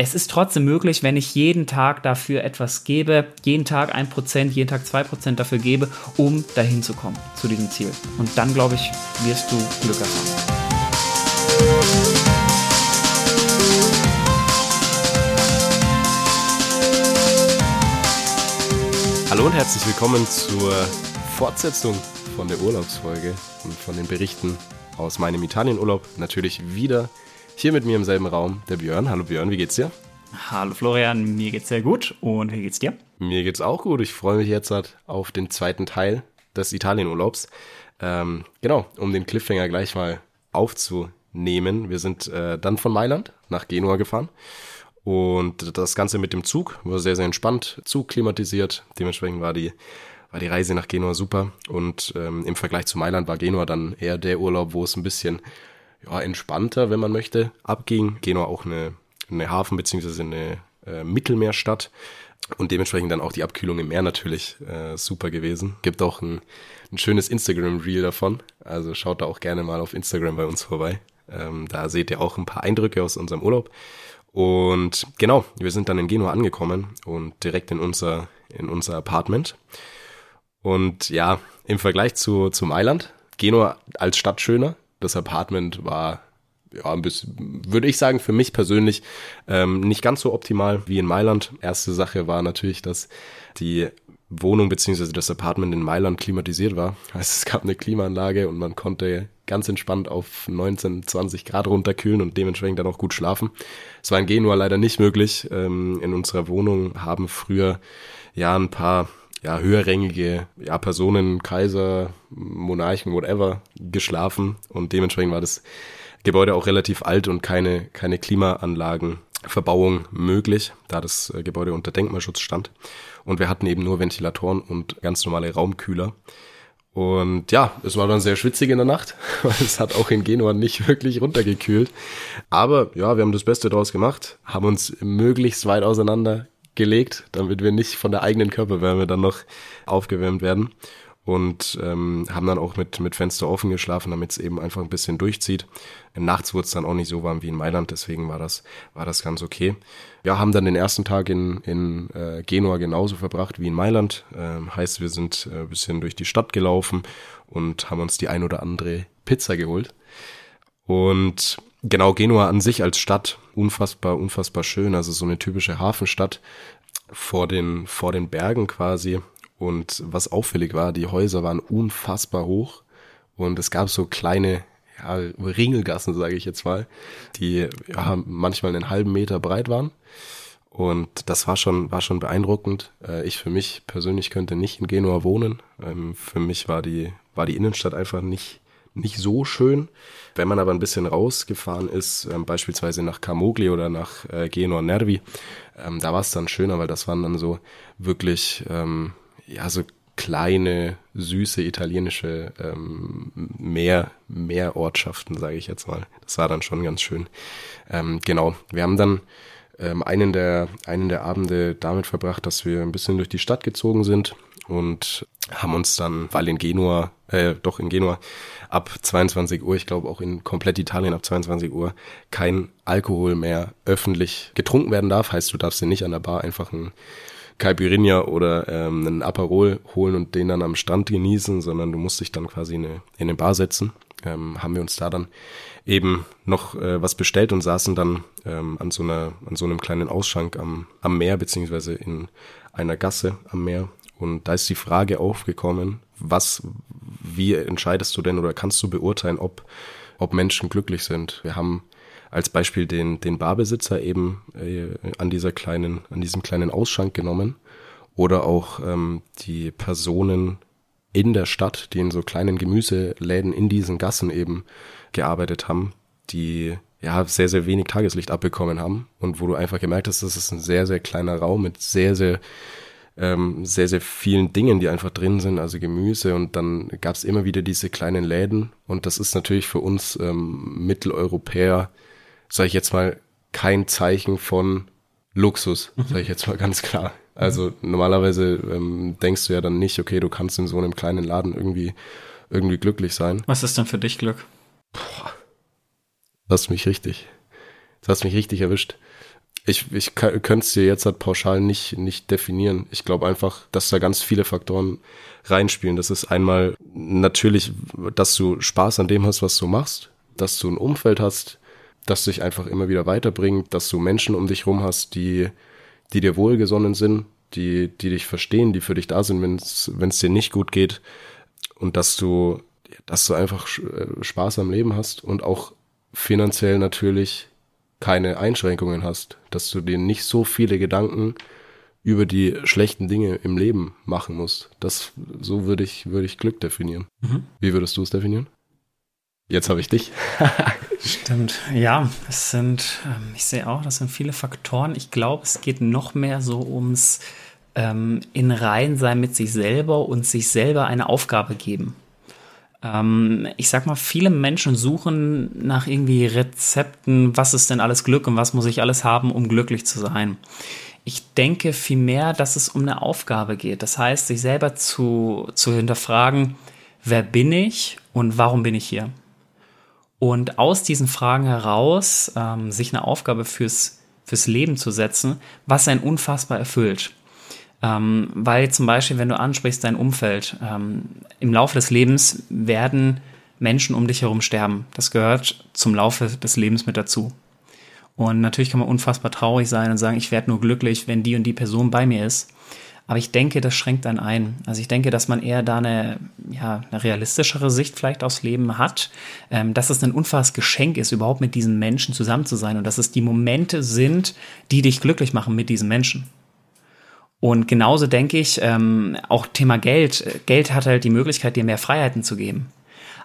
es ist trotzdem möglich, wenn ich jeden Tag dafür etwas gebe, jeden Tag ein Prozent, jeden Tag zwei Prozent dafür gebe, um dahin zu kommen, zu diesem Ziel. Und dann, glaube ich, wirst du Glück erfahren. Hallo und herzlich willkommen zur Fortsetzung von der Urlaubsfolge und von den Berichten aus meinem Italienurlaub. Natürlich wieder hier mit mir im selben Raum der Björn. Hallo Björn, wie geht's dir? Hallo Florian, mir geht's sehr gut. Und wie geht's dir? Mir geht's auch gut. Ich freue mich jetzt auf den zweiten Teil des Italienurlaubs. Ähm, genau, um den Cliffhanger gleich mal aufzunehmen. Wir sind äh, dann von Mailand nach Genua gefahren. Und das Ganze mit dem Zug war sehr, sehr entspannt, Zug klimatisiert. Dementsprechend war die, war die Reise nach Genua super. Und ähm, im Vergleich zu Mailand war Genua dann eher der Urlaub, wo es ein bisschen ja, entspannter, wenn man möchte, abging. Genua auch eine, eine Hafen- beziehungsweise eine äh, Mittelmeerstadt und dementsprechend dann auch die Abkühlung im Meer natürlich äh, super gewesen. Gibt auch ein, ein schönes Instagram-Reel davon, also schaut da auch gerne mal auf Instagram bei uns vorbei. Ähm, da seht ihr auch ein paar Eindrücke aus unserem Urlaub. Und genau, wir sind dann in Genua angekommen und direkt in unser, in unser Apartment. Und ja, im Vergleich zu, zu Mailand, Genua als Stadt schöner, das Apartment war ja, ein bisschen, würde ich sagen, für mich persönlich ähm, nicht ganz so optimal wie in Mailand. Erste Sache war natürlich, dass die Wohnung beziehungsweise das Apartment in Mailand klimatisiert war. Also es gab eine Klimaanlage und man konnte ganz entspannt auf 19, 20 Grad runterkühlen und dementsprechend dann auch gut schlafen. Es war in Genua leider nicht möglich. Ähm, in unserer Wohnung haben früher ja ein paar ja, höherrängige ja, Personen, Kaiser, Monarchen, whatever, geschlafen. Und dementsprechend war das Gebäude auch relativ alt und keine, keine Klimaanlagenverbauung möglich, da das äh, Gebäude unter Denkmalschutz stand. Und wir hatten eben nur Ventilatoren und ganz normale Raumkühler. Und ja, es war dann sehr schwitzig in der Nacht, weil es hat auch in Genua nicht wirklich runtergekühlt. Aber ja, wir haben das Beste draus gemacht, haben uns möglichst weit auseinander gelegt, damit wir nicht von der eigenen Körperwärme dann noch aufgewärmt werden. Und ähm, haben dann auch mit, mit Fenster offen geschlafen, damit es eben einfach ein bisschen durchzieht. Nachts wurde es dann auch nicht so warm wie in Mailand, deswegen war das, war das ganz okay. Ja, haben dann den ersten Tag in, in äh, Genua genauso verbracht wie in Mailand. Ähm, heißt, wir sind äh, ein bisschen durch die Stadt gelaufen und haben uns die ein oder andere Pizza geholt. Und genau, Genua an sich als Stadt, unfassbar, unfassbar schön. Also so eine typische Hafenstadt vor den, vor den Bergen quasi. Und was auffällig war, die Häuser waren unfassbar hoch. Und es gab so kleine ja, Ringelgassen, sage ich jetzt mal, die ja, manchmal einen halben Meter breit waren. Und das war schon, war schon beeindruckend. Äh, ich für mich persönlich könnte nicht in Genua wohnen. Ähm, für mich war die, war die Innenstadt einfach nicht, nicht so schön. Wenn man aber ein bisschen rausgefahren ist, ähm, beispielsweise nach Camogli oder nach äh, Genua Nervi, ähm, da war es dann schöner, weil das waren dann so wirklich, ähm, ja, so kleine, süße italienische ähm, Meer, Meerortschaften, sage ich jetzt mal. Das war dann schon ganz schön. Ähm, genau, wir haben dann ähm, einen, der, einen der Abende damit verbracht, dass wir ein bisschen durch die Stadt gezogen sind und haben uns dann, weil in Genua, äh, doch in Genua, ab 22 Uhr, ich glaube auch in komplett Italien ab 22 Uhr, kein Alkohol mehr öffentlich getrunken werden darf. Heißt, du darfst dir nicht an der Bar einfach ein Caipirinha oder ähm, einen Aperol holen und den dann am Strand genießen, sondern du musst dich dann quasi in eine, in eine Bar setzen. Ähm, haben wir uns da dann eben noch äh, was bestellt und saßen dann ähm, an so einer an so einem kleinen Ausschank am, am Meer beziehungsweise in einer Gasse am Meer und da ist die Frage aufgekommen, was, wie entscheidest du denn oder kannst du beurteilen, ob, ob Menschen glücklich sind? Wir haben als Beispiel den, den Barbesitzer eben äh, an dieser kleinen, an diesem kleinen Ausschank genommen oder auch ähm, die Personen in der Stadt, die in so kleinen Gemüseläden in diesen Gassen eben gearbeitet haben, die ja sehr, sehr wenig Tageslicht abbekommen haben und wo du einfach gemerkt hast, das ist ein sehr, sehr kleiner Raum mit sehr, sehr ähm, sehr, sehr vielen Dingen, die einfach drin sind, also Gemüse und dann gab es immer wieder diese kleinen Läden und das ist natürlich für uns ähm, Mitteleuropäer, sage ich jetzt mal, kein Zeichen von Luxus, sage ich jetzt mal ganz klar. Also normalerweise ähm, denkst du ja dann nicht, okay, du kannst in so einem kleinen Laden irgendwie irgendwie glücklich sein. Was ist denn für dich Glück? Hast mich richtig. Das hast mich richtig erwischt. Ich, ich könnte es dir jetzt halt pauschal nicht, nicht definieren. Ich glaube einfach, dass da ganz viele Faktoren reinspielen. Das ist einmal natürlich, dass du Spaß an dem hast, was du machst, dass du ein Umfeld hast, das dich einfach immer wieder weiterbringt, dass du Menschen um dich rum hast, die, die dir wohlgesonnen sind, die, die dich verstehen, die für dich da sind, wenn es dir nicht gut geht und dass du, dass du einfach äh, Spaß am Leben hast und auch finanziell natürlich keine Einschränkungen hast, dass du dir nicht so viele Gedanken über die schlechten Dinge im Leben machen musst. Das so würde ich würde ich Glück definieren. Mhm. Wie würdest du es definieren? Jetzt habe ich dich. Stimmt. Ja, es sind, ähm, ich sehe auch, das sind viele Faktoren. Ich glaube, es geht noch mehr so ums ähm, in Reihen sein mit sich selber und sich selber eine Aufgabe geben. Ähm, ich sag mal, viele Menschen suchen nach irgendwie Rezepten, was ist denn alles Glück und was muss ich alles haben, um glücklich zu sein. Ich denke vielmehr, dass es um eine Aufgabe geht. Das heißt, sich selber zu, zu hinterfragen, wer bin ich und warum bin ich hier? Und aus diesen Fragen heraus ähm, sich eine Aufgabe fürs, fürs Leben zu setzen, was einen unfassbar erfüllt. Ähm, weil zum Beispiel, wenn du ansprichst dein Umfeld, ähm, im Laufe des Lebens werden Menschen um dich herum sterben. Das gehört zum Laufe des Lebens mit dazu. Und natürlich kann man unfassbar traurig sein und sagen, ich werde nur glücklich, wenn die und die Person bei mir ist. Aber ich denke, das schränkt dann ein. Also ich denke, dass man eher da eine, ja, eine realistischere Sicht vielleicht aufs Leben hat, ähm, dass es ein unfassbares Geschenk ist, überhaupt mit diesen Menschen zusammen zu sein und dass es die Momente sind, die dich glücklich machen mit diesen Menschen. Und genauso denke ich, ähm, auch Thema Geld. Geld hat halt die Möglichkeit, dir mehr Freiheiten zu geben.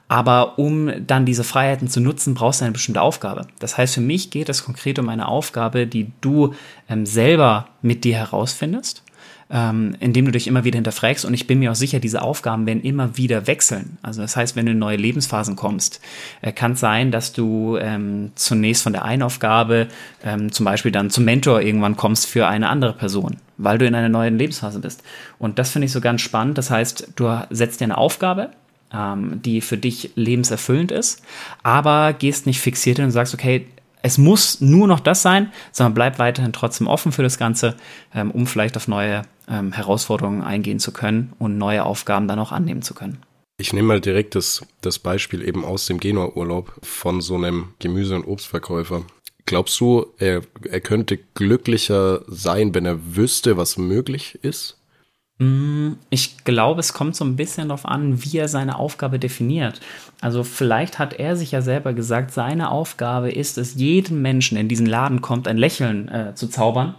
Aber um dann diese Freiheiten zu nutzen, brauchst du eine bestimmte Aufgabe. Das heißt, für mich geht es konkret um eine Aufgabe, die du ähm, selber mit dir herausfindest ähm, indem du dich immer wieder hinterfragst. Und ich bin mir auch sicher, diese Aufgaben werden immer wieder wechseln. Also das heißt, wenn du in neue Lebensphasen kommst, äh, kann es sein, dass du ähm, zunächst von der einen Aufgabe ähm, zum Beispiel dann zum Mentor irgendwann kommst für eine andere Person, weil du in einer neuen Lebensphase bist. Und das finde ich so ganz spannend. Das heißt, du setzt dir eine Aufgabe, ähm, die für dich lebenserfüllend ist, aber gehst nicht fixiert hin und sagst, okay, es muss nur noch das sein, sondern bleib weiterhin trotzdem offen für das Ganze, ähm, um vielleicht auf neue ähm, Herausforderungen eingehen zu können und neue Aufgaben dann auch annehmen zu können. Ich nehme mal direkt das, das Beispiel eben aus dem Genua-Urlaub von so einem Gemüse- und Obstverkäufer. Glaubst du, er, er könnte glücklicher sein, wenn er wüsste, was möglich ist? Mm, ich glaube, es kommt so ein bisschen darauf an, wie er seine Aufgabe definiert. Also vielleicht hat er sich ja selber gesagt, seine Aufgabe ist es, jedem Menschen, in diesen Laden kommt, ein Lächeln äh, zu zaubern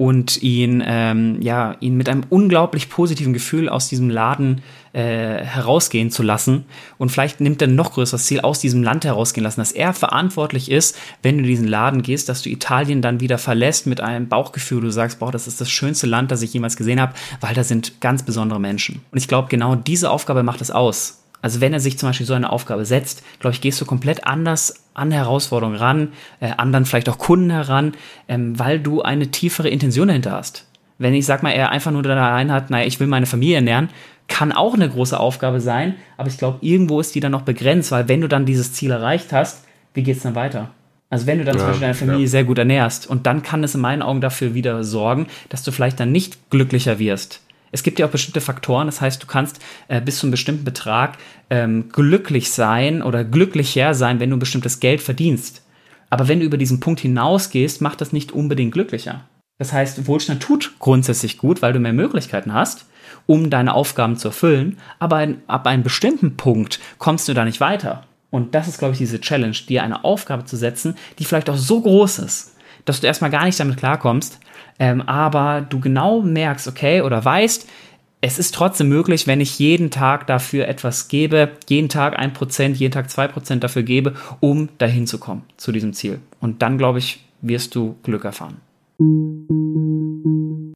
und ihn, ähm, ja, ihn mit einem unglaublich positiven Gefühl aus diesem Laden äh, herausgehen zu lassen. Und vielleicht nimmt er ein noch größeres Ziel aus diesem Land herausgehen lassen, dass er verantwortlich ist, wenn du in diesen Laden gehst, dass du Italien dann wieder verlässt mit einem Bauchgefühl, du sagst, boah, das ist das schönste Land, das ich jemals gesehen habe, weil da sind ganz besondere Menschen. Und ich glaube, genau diese Aufgabe macht es aus. Also wenn er sich zum Beispiel so eine Aufgabe setzt, glaube ich, gehst du komplett anders an Herausforderungen ran, äh, an dann vielleicht auch Kunden heran, ähm, weil du eine tiefere Intention dahinter hast. Wenn ich sag mal, er einfach nur da rein hat, naja, ich will meine Familie ernähren, kann auch eine große Aufgabe sein, aber ich glaube, irgendwo ist die dann noch begrenzt, weil wenn du dann dieses Ziel erreicht hast, wie geht's dann weiter? Also wenn du dann ja, zum Beispiel deine Familie ja. sehr gut ernährst und dann kann es in meinen Augen dafür wieder sorgen, dass du vielleicht dann nicht glücklicher wirst es gibt ja auch bestimmte Faktoren, das heißt, du kannst äh, bis zu einem bestimmten Betrag ähm, glücklich sein oder glücklicher sein, wenn du ein bestimmtes Geld verdienst. Aber wenn du über diesen Punkt hinausgehst, macht das nicht unbedingt glücklicher. Das heißt, Wohlstand tut grundsätzlich gut, weil du mehr Möglichkeiten hast, um deine Aufgaben zu erfüllen, aber ein, ab einem bestimmten Punkt kommst du da nicht weiter. Und das ist, glaube ich, diese Challenge, dir eine Aufgabe zu setzen, die vielleicht auch so groß ist, dass du erstmal gar nicht damit klarkommst, ähm, aber du genau merkst, okay, oder weißt, es ist trotzdem möglich, wenn ich jeden Tag dafür etwas gebe, jeden Tag ein Prozent, jeden Tag zwei Prozent dafür gebe, um dahin zu kommen, zu diesem Ziel. Und dann, glaube ich, wirst du Glück erfahren.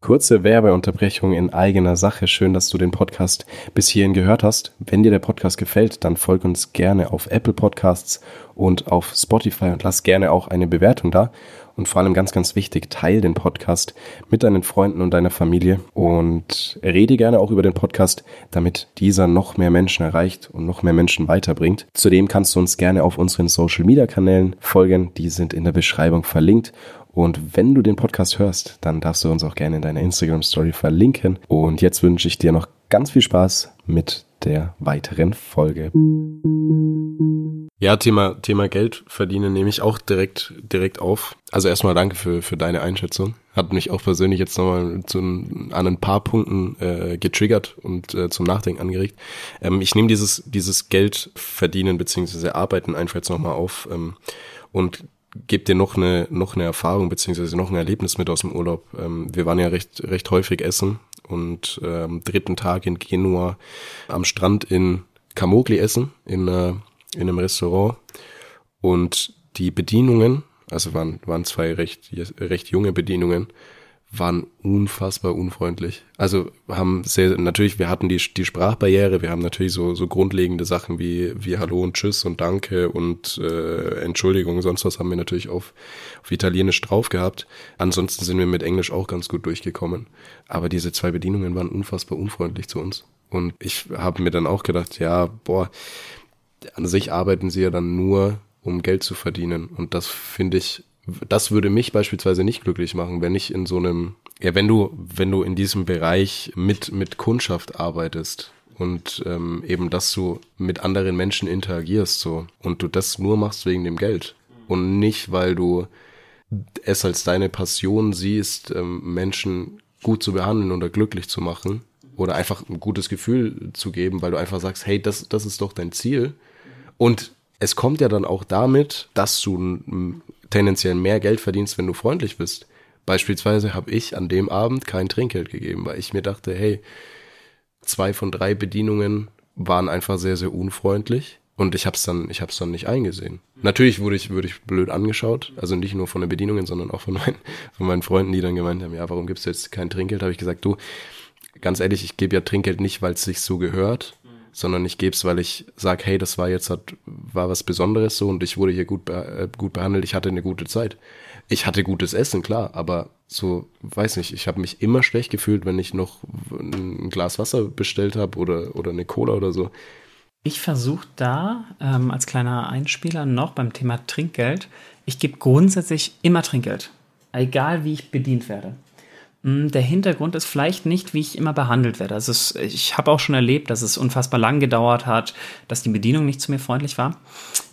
Kurze Werbeunterbrechung in eigener Sache. Schön, dass du den Podcast bis hierhin gehört hast. Wenn dir der Podcast gefällt, dann folg uns gerne auf Apple Podcasts und auf Spotify und lass gerne auch eine Bewertung da und vor allem ganz, ganz wichtig, teil den Podcast mit deinen Freunden und deiner Familie und rede gerne auch über den Podcast, damit dieser noch mehr Menschen erreicht und noch mehr Menschen weiterbringt. Zudem kannst du uns gerne auf unseren Social Media Kanälen folgen, die sind in der Beschreibung verlinkt Und wenn du den Podcast hörst, dann darfst du uns auch gerne in deiner Instagram-Story verlinken. Und jetzt wünsche ich dir noch ganz viel Spaß mit der weiteren Folge. Ja, Thema, Thema Geld verdienen nehme ich auch direkt, direkt auf. Also erstmal danke für, für deine Einschätzung. Hat mich auch persönlich jetzt nochmal zu, an ein paar Punkten äh, getriggert und äh, zum Nachdenken angeregt. Ähm, ich nehme dieses, dieses Geld verdienen bzw. arbeiten einfach jetzt nochmal auf ähm, und gebe dir noch eine, noch eine Erfahrung beziehungsweise noch ein Erlebnis mit aus dem Urlaub. Ähm, wir waren ja recht, recht häufig essen und äh, am dritten Tag in Genua am Strand in Camogli essen, in, äh, in einem Restaurant. Und die Bedienungen, also waren, waren zwei recht, recht junge Bedienungen, waren unfassbar unfreundlich. Also haben sehr, natürlich, wir hatten die, die Sprachbarriere, wir haben natürlich so, so grundlegende Sachen wie, wie Hallo und Tschüss und Danke und äh, Entschuldigung, sonst was haben wir natürlich auf, auf Italienisch drauf gehabt. Ansonsten sind wir mit Englisch auch ganz gut durchgekommen. Aber diese zwei Bedienungen waren unfassbar unfreundlich zu uns. Und ich habe mir dann auch gedacht, ja, boah, an sich arbeiten sie ja dann nur, um Geld zu verdienen. Und das finde ich das würde mich beispielsweise nicht glücklich machen, wenn ich in so einem, ja, wenn du, wenn du in diesem Bereich mit, mit Kundschaft arbeitest und ähm, eben, dass du mit anderen Menschen interagierst so und du das nur machst wegen dem Geld und nicht, weil du es als deine Passion siehst, ähm, Menschen gut zu behandeln oder glücklich zu machen oder einfach ein gutes Gefühl zu geben, weil du einfach sagst, hey, das, das ist doch dein Ziel. Und es kommt ja dann auch damit, dass du tendenziell mehr Geld verdienst, wenn du freundlich bist. Beispielsweise habe ich an dem Abend kein Trinkgeld gegeben, weil ich mir dachte, hey, zwei von drei Bedienungen waren einfach sehr, sehr unfreundlich und ich habe es dann, ich habe es dann nicht eingesehen. Natürlich wurde ich, wurde ich blöd angeschaut, also nicht nur von den Bedienungen, sondern auch von meinen, von meinen Freunden, die dann gemeint haben, ja, warum gibst du jetzt kein Trinkgeld? Habe ich gesagt, du, ganz ehrlich, ich gebe ja Trinkgeld nicht, weil es sich so gehört, sondern ich gebe es, weil ich sage, hey, das war jetzt hat, war was Besonderes so und ich wurde hier gut, äh, gut behandelt, ich hatte eine gute Zeit. Ich hatte gutes Essen, klar, aber so, weiß nicht, ich habe mich immer schlecht gefühlt, wenn ich noch ein Glas Wasser bestellt habe oder, oder eine Cola oder so. Ich versuche da ähm, als kleiner Einspieler noch beim Thema Trinkgeld, ich gebe grundsätzlich immer Trinkgeld, egal wie ich bedient werde. Hm, der Hintergrund ist vielleicht nicht, wie ich immer behandelt werde. Also es, ich habe auch schon erlebt, dass es unfassbar lang gedauert hat, dass die Bedienung nicht zu mir freundlich war.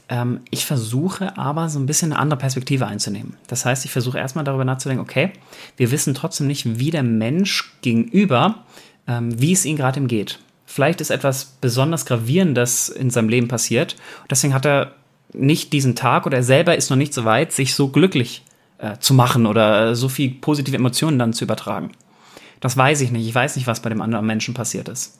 Ähm, ich versuche aber so ein bisschen eine andere Perspektive einzunehmen. Das heißt, ich versuche erstmal darüber nachzudenken, okay, wir wissen trotzdem nicht, wie der Mensch gegenüber, ähm, wie es ihm gerade geht. Vielleicht ist etwas besonders Gravierendes in seinem Leben passiert. Deswegen hat er nicht diesen Tag oder er selber ist noch nicht so weit, sich so glücklich äh, zu machen oder äh, so viel positive Emotionen dann zu übertragen. Das weiß ich nicht. Ich weiß nicht, was bei dem anderen Menschen passiert ist.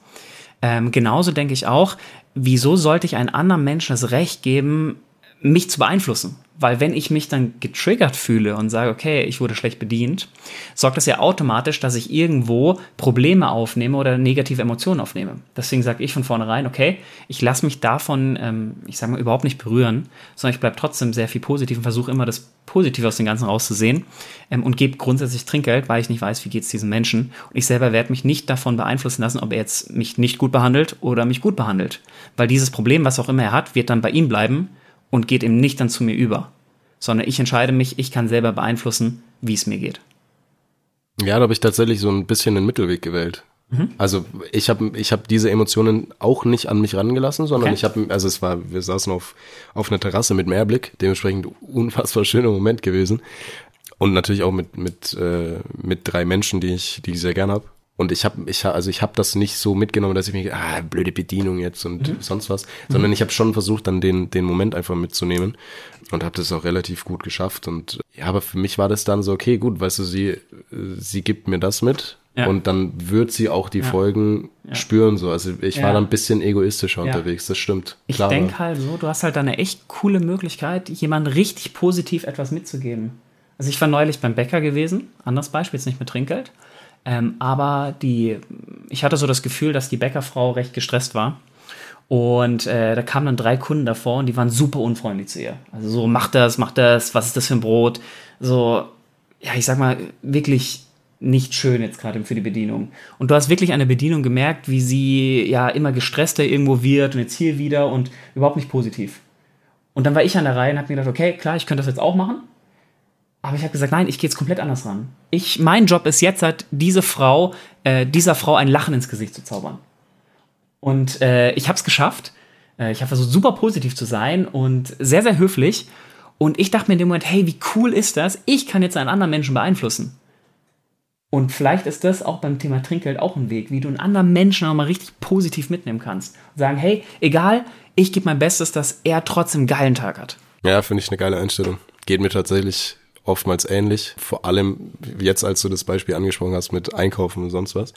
Ähm, genauso denke ich auch, wieso sollte ich einem anderen Menschen das Recht geben, mich zu beeinflussen? Weil wenn ich mich dann getriggert fühle und sage, okay, ich wurde schlecht bedient, sorgt das ja automatisch, dass ich irgendwo Probleme aufnehme oder negative Emotionen aufnehme. Deswegen sage ich von vornherein, okay, ich lasse mich davon, ähm, ich sage mal, überhaupt nicht berühren, sondern ich bleibe trotzdem sehr viel positiv und versuche immer das Positive aus dem Ganzen rauszusehen ähm, und gebe grundsätzlich Trinkgeld, weil ich nicht weiß, wie geht es diesen Menschen. Und ich selber werde mich nicht davon beeinflussen lassen, ob er jetzt mich nicht gut behandelt oder mich gut behandelt. Weil dieses Problem, was auch immer er hat, wird dann bei ihm bleiben und geht eben nicht dann zu mir über, sondern ich entscheide mich, ich kann selber beeinflussen, wie es mir geht. Ja, da habe ich tatsächlich so ein bisschen den Mittelweg gewählt. Mhm. Also ich habe ich hab diese Emotionen auch nicht an mich rangelassen, sondern okay. ich habe, also es war, wir saßen auf, auf einer Terrasse mit Meerblick, dementsprechend unfassbar schöner Moment gewesen. Und natürlich auch mit, mit, äh, mit drei Menschen, die ich, die ich sehr gern habe. Und ich habe, ich, also ich habe das nicht so mitgenommen, dass ich mir, ah, blöde Bedienung jetzt und mhm. sonst was, sondern mhm. ich habe schon versucht, dann den, den Moment einfach mitzunehmen und habe das auch relativ gut geschafft. Und ja, aber für mich war das dann so, okay, gut, weißt du, sie, sie gibt mir das mit. Ja. Und dann wird sie auch die ja. Folgen ja. spüren, so. Also ich war dann ein bisschen egoistischer unterwegs, das stimmt. Ich denke halt so, du hast halt eine echt coole Möglichkeit, jemandem richtig positiv etwas mitzugeben. Also ich war neulich beim Bäcker gewesen, anderes Beispiel, jetzt nicht mit Trinkgeld. Ähm, aber die, ich hatte so das Gefühl, dass die Bäckerfrau recht gestresst war. Und äh, da kamen dann drei Kunden davor und die waren super unfreundlich zu ihr. Also so, mach das, mach das, was ist das für ein Brot? So, ja, ich sag mal, wirklich nicht schön jetzt gerade für die Bedienung. Und du hast wirklich eine Bedienung gemerkt, wie sie ja immer gestresster irgendwo wird und jetzt hier wieder und überhaupt nicht positiv. Und dann war ich an der Reihe und habe mir gedacht, okay, klar, ich könnte das jetzt auch machen. Aber ich habe gesagt, nein, ich gehe jetzt komplett anders ran. Ich, mein Job ist jetzt halt, diese Frau, äh, dieser Frau ein Lachen ins Gesicht zu zaubern. Und äh, ich habe es geschafft. Äh, ich habe versucht, super positiv zu sein und sehr, sehr höflich. Und ich dachte mir in dem Moment, hey, wie cool ist das? Ich kann jetzt einen anderen Menschen beeinflussen. Und vielleicht ist das auch beim Thema Trinkgeld auch ein Weg, wie du einen anderen Menschen auch mal richtig positiv mitnehmen kannst. Und sagen, hey, egal, ich gebe mein Bestes, dass er trotzdem einen geilen Tag hat. Ja, finde ich eine geile Einstellung. Geht mir tatsächlich oftmals ähnlich. Vor allem jetzt, als du das Beispiel angesprochen hast mit Einkaufen und sonst was.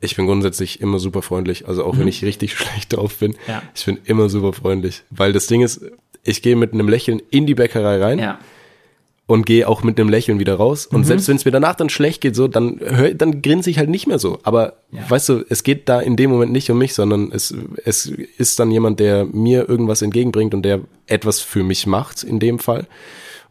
Ich bin grundsätzlich immer super freundlich. Also auch mhm. wenn ich richtig schlecht drauf bin, ja. ich bin immer super freundlich. Weil das Ding ist, ich gehe mit einem Lächeln in die Bäckerei rein. Ja und gehe auch mit einem Lächeln wieder raus. Und mhm. selbst wenn es mir danach dann schlecht geht, so, dann hör, dann grinse ich halt nicht mehr so. Aber ja. weißt du, es geht da in dem Moment nicht um mich, sondern es, es ist dann jemand, der mir irgendwas entgegenbringt und der etwas für mich macht, in dem Fall.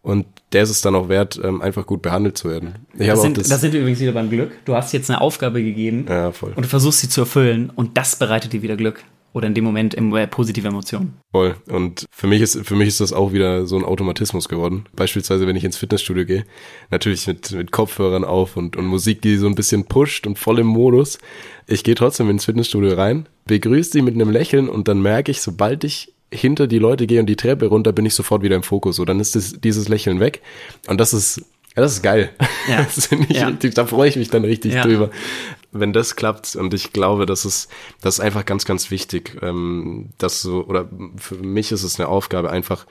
Und der ist es dann auch wert, ähm, einfach gut behandelt zu werden. Ich das, sind, das, das sind wir übrigens wieder beim Glück. Du hast jetzt eine Aufgabe gegeben ja, voll. und du versuchst sie zu erfüllen und das bereitet dir wieder Glück oder in dem Moment äh, positive Emotionen. Voll. Und für mich ist, für mich ist das auch wieder so ein Automatismus geworden. Beispielsweise, wenn ich ins Fitnessstudio gehe, natürlich mit, mit Kopfhörern auf und, und Musik, die so ein bisschen pusht und voll im Modus. Ich gehe trotzdem ins Fitnessstudio rein, begrüße sie mit einem Lächeln und dann merke ich, sobald ich hinter die Leute gehe und die Treppe runter, bin ich sofort wieder im Fokus. So, dann ist das, dieses Lächeln weg. Und das ist ja, das ist geil. Ja. Das ich ja. richtig, da freue ich mich dann richtig ja. drüber. Wenn das klappt, und ich glaube, das ist, das ist einfach ganz, ganz wichtig, ähm, dass so, oder für mich ist es eine Aufgabe, einfach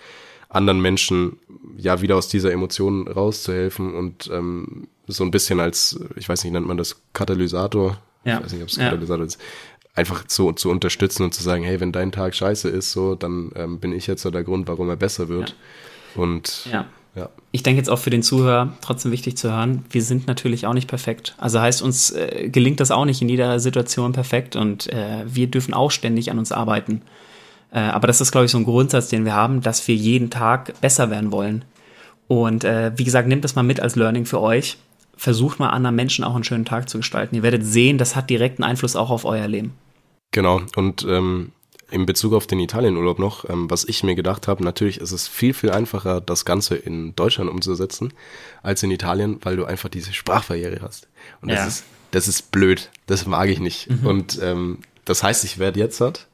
anderen Menschen ja wieder aus dieser Emotion rauszuhelfen und ähm, so ein bisschen als, ich weiß nicht, nennt man das Katalysator? Ja. Ich weiß nicht, ob es Katalysator ist. Einfach zu, zu unterstützen und zu sagen, hey, wenn dein Tag scheiße ist, so, dann ähm, bin ich jetzt so der Grund, warum er besser wird. Und ja ja. Ich denke jetzt auch für den Zuhörer trotzdem wichtig zu hören, wir sind natürlich auch nicht perfekt. Also heißt, uns äh, gelingt das auch nicht in jeder Situation perfekt und äh, wir dürfen auch ständig an uns arbeiten. Äh, aber das ist, glaube ich, so ein Grundsatz, den wir haben, dass wir jeden Tag besser werden wollen. Und äh, wie gesagt, nehmt das mal mit als Learning für euch. Versucht mal anderen Menschen auch einen schönen Tag zu gestalten. Ihr werdet sehen, das hat direkten Einfluss auch auf euer Leben. Genau. Und ähm, in Bezug auf den Italienurlaub noch, ähm, was ich mir gedacht habe, natürlich ist es viel, viel einfacher, das Ganze in Deutschland umzusetzen, als in Italien, weil du einfach diese Sprachbarriere hast. Und das ja. ist, das ist blöd. Das mag ich nicht. Mhm. Und ähm, das heißt, ich werde jetzt halt,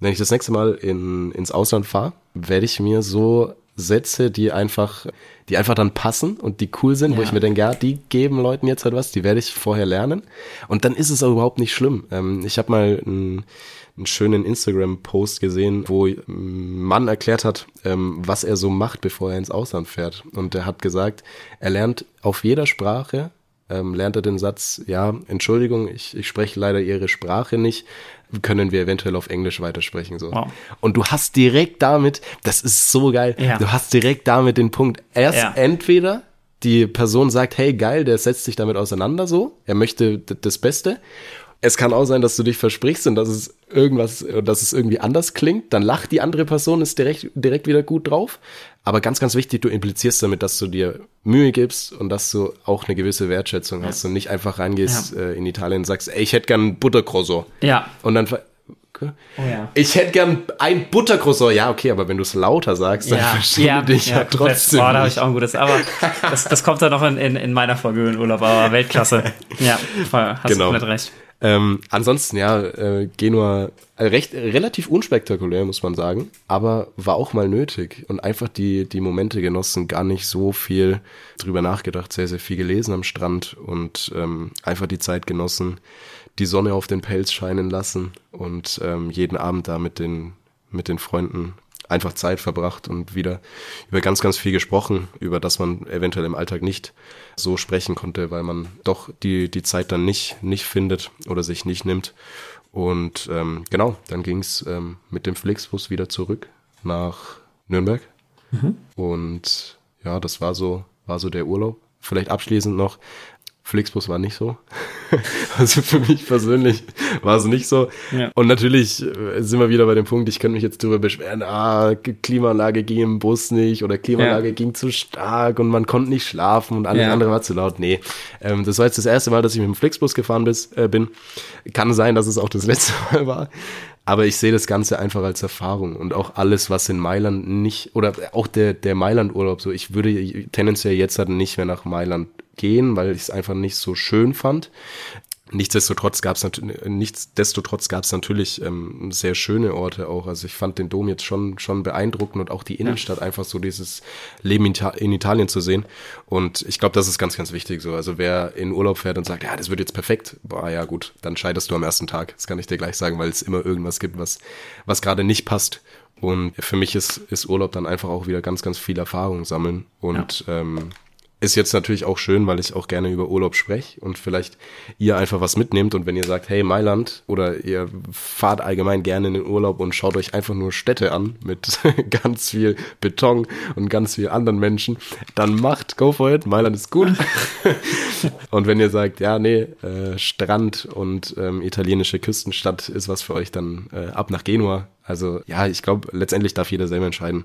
wenn ich das nächste Mal in, ins Ausland fahre, werde ich mir so Sätze, die einfach, die einfach dann passen und die cool sind, ja. wo ich mir denke, ja, die geben Leuten jetzt halt was, die werde ich vorher lernen. Und dann ist es auch überhaupt nicht schlimm. Ähm, ich habe mal ein einen schönen Instagram-Post gesehen, wo ein Mann erklärt hat, ähm, was er so macht, bevor er ins Ausland fährt. Und er hat gesagt, er lernt auf jeder Sprache, ähm, lernt er den Satz, ja, Entschuldigung, ich, ich spreche leider Ihre Sprache nicht, können wir eventuell auf Englisch weitersprechen. So. Wow. Und du hast direkt damit, das ist so geil, ja. du hast direkt damit den Punkt, erst ja. entweder die Person sagt, hey geil, der setzt sich damit auseinander so, er möchte das Beste es kann auch sein, dass du dich versprichst und dass es irgendwas, dass es irgendwie anders klingt. Dann lacht die andere Person, ist direkt, direkt wieder gut drauf. Aber ganz, ganz wichtig, du implizierst damit, dass du dir Mühe gibst und dass du auch eine gewisse Wertschätzung ja. hast und nicht einfach reingehst ja. äh, in Italien und sagst, ey, ich hätte gern Buttercroissant. Ja. Und dann. Oh, ja. Ich hätte gern ein Buttercroissant. Ja, okay, aber wenn du es lauter sagst, dann ja, verstehe ja, dich ja, ja trotzdem. Oh, da habe ich auch ein gutes. Aber das, das kommt dann noch in, in, in meiner Folge in Urlaub. Aber Weltklasse. Ja, voll, hast genau. du komplett recht. Ähm, ansonsten, ja, äh, Genua äh, recht relativ unspektakulär, muss man sagen, aber war auch mal nötig und einfach die, die Momente genossen, gar nicht so viel drüber nachgedacht, sehr, sehr viel gelesen am Strand und ähm, einfach die Zeit genossen, die Sonne auf den Pelz scheinen lassen und ähm, jeden Abend da mit den, mit den Freunden einfach Zeit verbracht und wieder über ganz, ganz viel gesprochen, über das man eventuell im Alltag nicht so sprechen konnte, weil man doch die, die Zeit dann nicht, nicht findet oder sich nicht nimmt. Und ähm, genau, dann ging es ähm, mit dem Flixbus wieder zurück nach Nürnberg. Mhm. Und ja, das war so, war so der Urlaub. Vielleicht abschließend noch, Flixbus war nicht so. also für mich persönlich war es nicht so. Ja. Und natürlich äh, sind wir wieder bei dem Punkt, ich könnte mich jetzt darüber beschweren, ah, Klimaanlage ging im Bus nicht oder Klimaanlage ja. ging zu stark und man konnte nicht schlafen und alles ja. andere war zu laut. Nee, ähm, das war jetzt das erste Mal, dass ich mit dem Flixbus gefahren bis, äh, bin. Kann sein, dass es auch das letzte Mal war. Aber ich sehe das Ganze einfach als Erfahrung und auch alles, was in Mailand nicht, oder auch der, der Mailand-Urlaub, so ich würde tendenziell jetzt halt nicht mehr nach Mailand gehen, weil ich es einfach nicht so schön fand. Nichtsdestotrotz gab es nichtsdestotrotz gab es natürlich ähm, sehr schöne Orte auch. Also ich fand den Dom jetzt schon schon beeindruckend und auch die Innenstadt ja. einfach so dieses Leben in, in, Italien zu sehen. Und ich glaube, das ist ganz ganz wichtig so. Also wer in Urlaub fährt und sagt, ja, das wird jetzt perfekt, boah, ja gut, dann scheiterst du am ersten Tag. Das kann ich dir gleich sagen, weil es immer irgendwas gibt, was was gerade nicht passt. Und für mich ist ist Urlaub dann einfach auch wieder ganz ganz viel Erfahrung sammeln und ja. ähm, ist jetzt natürlich auch schön, weil ich auch gerne über Urlaub spreche und vielleicht ihr einfach was mitnehmt und wenn ihr sagt, hey Mailand oder ihr fahrt allgemein gerne in den Urlaub und schaut euch einfach nur Städte an mit ganz viel Beton und ganz viel anderen Menschen, dann macht, go for it, Mailand ist gut. und wenn ihr sagt, ja, nee, äh, Strand und ähm, italienische Küstenstadt ist was für euch, dann äh, ab nach Genua, also ja, ich glaube, letztendlich darf jeder selber entscheiden,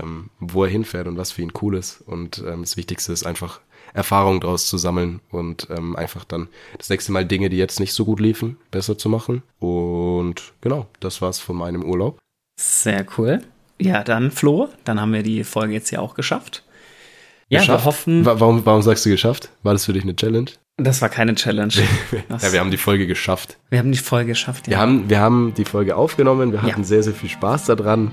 ähm, wo er hinfährt und was für ihn cool ist. Und ähm, das Wichtigste ist einfach Erfahrung daraus zu sammeln und ähm, einfach dann das nächste Mal Dinge, die jetzt nicht so gut liefen, besser zu machen. Und genau, das war's von meinem Urlaub. Sehr cool. Ja, dann Flo, dann haben wir die Folge jetzt ja auch geschafft. Ja, geschafft? wir hoffen. Warum, warum sagst du geschafft? War das für dich eine Challenge? Das war keine Challenge. ja, wir haben die Folge geschafft. Wir haben die Folge geschafft, ja. Wir haben, wir haben die Folge aufgenommen, wir hatten ja. sehr, sehr viel Spaß daran.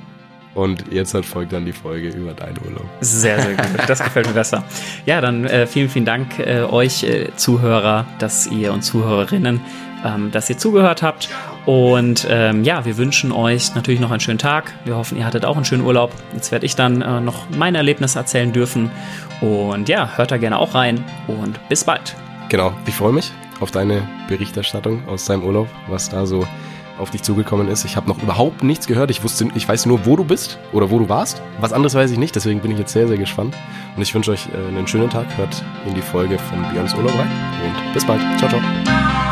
Und jetzt halt folgt dann die Folge über deinen Urlaub. Sehr, sehr gut. Das gefällt mir besser. Ja, dann äh, vielen, vielen Dank äh, euch äh, Zuhörer, dass ihr und Zuhörerinnen, ähm, dass ihr zugehört habt. Und ähm, ja, wir wünschen euch natürlich noch einen schönen Tag. Wir hoffen, ihr hattet auch einen schönen Urlaub. Jetzt werde ich dann äh, noch mein Erlebnis erzählen dürfen. Und ja, hört da gerne auch rein und bis bald. Genau, ich freue mich auf deine Berichterstattung aus deinem Urlaub, was da so auf dich zugekommen ist. Ich habe noch überhaupt nichts gehört. Ich wusste, ich weiß nur, wo du bist oder wo du warst. Was anderes weiß ich nicht, deswegen bin ich jetzt sehr, sehr gespannt. Und ich wünsche euch äh, einen schönen Tag. Hört in die Folge von Björns Urlaub rein und bis bald. Ciao, ciao.